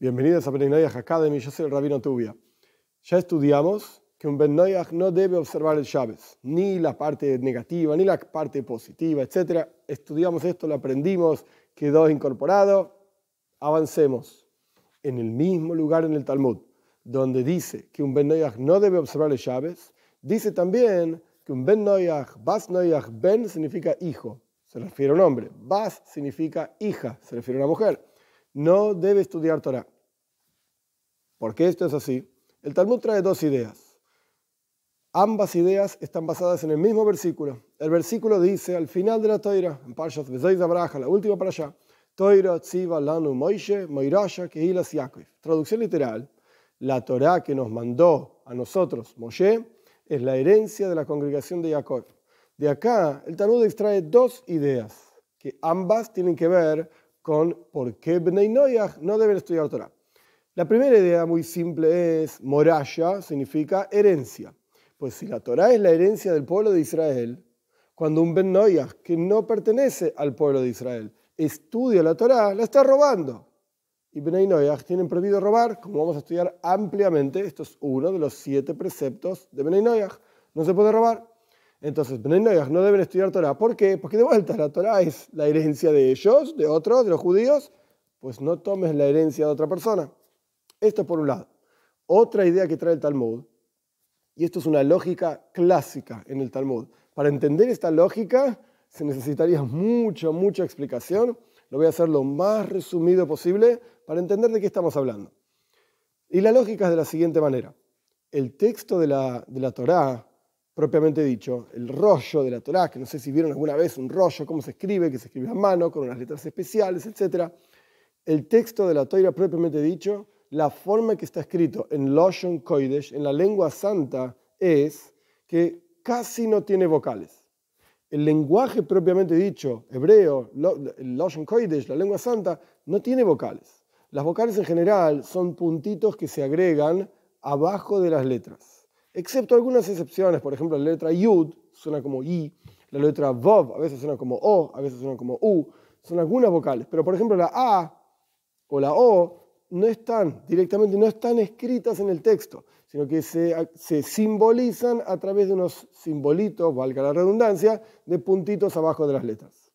Bienvenidos a Ben Noyaj Academy, yo soy el Rabino Tubia. Ya estudiamos que un Ben Noyaj no debe observar el Shabbat, ni la parte negativa, ni la parte positiva, etc. Estudiamos esto, lo aprendimos, quedó incorporado. Avancemos. En el mismo lugar en el Talmud, donde dice que un Ben Noyaj no debe observar el Shabbat, dice también que un Ben Noyaj, Bas Noyaj, Ben significa hijo, se refiere a un hombre. Bas significa hija, se refiere a una mujer no debe estudiar Torah. ¿Por qué esto es así? El Talmud trae dos ideas. Ambas ideas están basadas en el mismo versículo. El versículo dice al final de la Torah, en Parshat Abraha, la última para allá, Toira Tziva Lanu Moishe Moirasha Kehilas Yaakov. Traducción literal, la Torah que nos mandó a nosotros, Moshe, es la herencia de la congregación de Jacob. De acá, el Talmud extrae dos ideas, que ambas tienen que ver con por qué Bnei no deben estudiar Torah. La primera idea muy simple es, moraya significa herencia. Pues si la Torah es la herencia del pueblo de Israel, cuando un Ben Noyach que no pertenece al pueblo de Israel estudia la Torah, la está robando. Y Bnei Noyach tienen prohibido robar, como vamos a estudiar ampliamente, esto es uno de los siete preceptos de Bnei Noyach. No se puede robar. Entonces, no deben estudiar Torah. ¿Por qué? Porque de vuelta, la Torah es la herencia de ellos, de otros, de los judíos. Pues no tomes la herencia de otra persona. Esto por un lado. Otra idea que trae el Talmud, y esto es una lógica clásica en el Talmud. Para entender esta lógica se necesitaría mucha, mucha explicación. Lo voy a hacer lo más resumido posible para entender de qué estamos hablando. Y la lógica es de la siguiente manera. El texto de la, de la Torá, propiamente dicho, el rollo de la Torá, que no sé si vieron alguna vez un rollo, cómo se escribe, que se escribe a mano, con unas letras especiales, etc. El texto de la Torah propiamente dicho, la forma que está escrito en Loshon Kodesh, en la lengua santa, es que casi no tiene vocales. El lenguaje propiamente dicho, hebreo, Loshon Kodesh, la lengua santa, no tiene vocales. Las vocales en general son puntitos que se agregan abajo de las letras excepto algunas excepciones, por ejemplo, la letra Yud suena como I, la letra Vov a veces suena como O, a veces suena como U, son algunas vocales, pero por ejemplo la A o la O no están directamente, no están escritas en el texto, sino que se, se simbolizan a través de unos simbolitos, valga la redundancia, de puntitos abajo de las letras.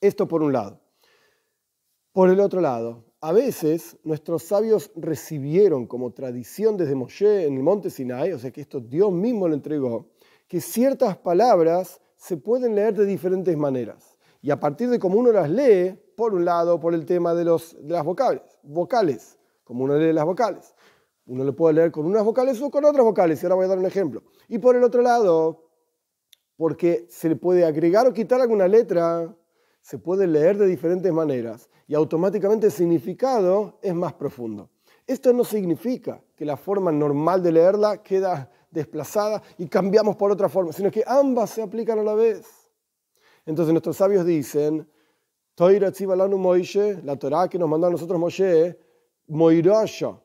Esto por un lado. Por el otro lado, a veces nuestros sabios recibieron como tradición desde Moshe en el monte Sinai, o sea que esto Dios mismo lo entregó, que ciertas palabras se pueden leer de diferentes maneras. Y a partir de cómo uno las lee, por un lado, por el tema de, los, de las vocales, vocales, como uno lee las vocales. Uno le puede leer con unas vocales o con otras vocales, y ahora voy a dar un ejemplo. Y por el otro lado, porque se le puede agregar o quitar alguna letra, se puede leer de diferentes maneras y automáticamente el significado es más profundo. Esto no significa que la forma normal de leerla queda desplazada y cambiamos por otra forma, sino que ambas se aplican a la vez. Entonces nuestros sabios dicen, la Torah que nos mandó a nosotros Moshe, Moirasha,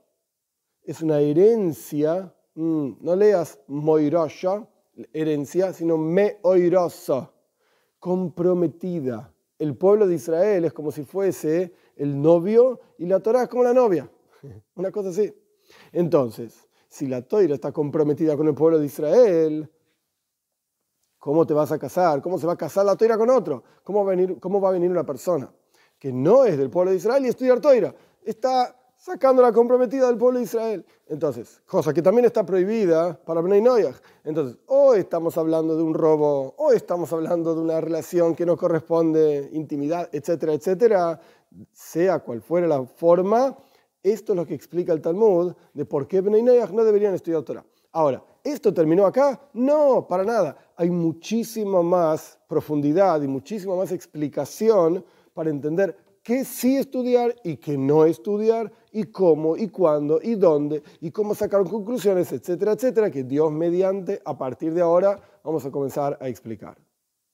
es una herencia, mm, no leas Moirasha, herencia, sino Meoirasa, comprometida el pueblo de Israel es como si fuese el novio y la Torah es como la novia. Una cosa así. Entonces, si la Torah está comprometida con el pueblo de Israel, ¿cómo te vas a casar? ¿Cómo se va a casar la Torah con otro? ¿Cómo va a venir, una persona que no es del pueblo de Israel y estudiar Torah? Está sacando la comprometida del pueblo de Israel. Entonces, cosa que también está prohibida para Bnei Noyach. Entonces, o estamos hablando de un robo, o estamos hablando de una relación que no corresponde, intimidad, etcétera, etcétera, sea cual fuera la forma, esto es lo que explica el Talmud de por qué Bnei Noyach no deberían estudiar Torah. Ahora, ¿esto terminó acá? No, para nada. Hay muchísima más profundidad y muchísima más explicación para entender qué sí estudiar y qué no estudiar, y cómo, y cuándo, y dónde, y cómo sacar conclusiones, etcétera, etcétera, que Dios mediante, a partir de ahora, vamos a comenzar a explicar.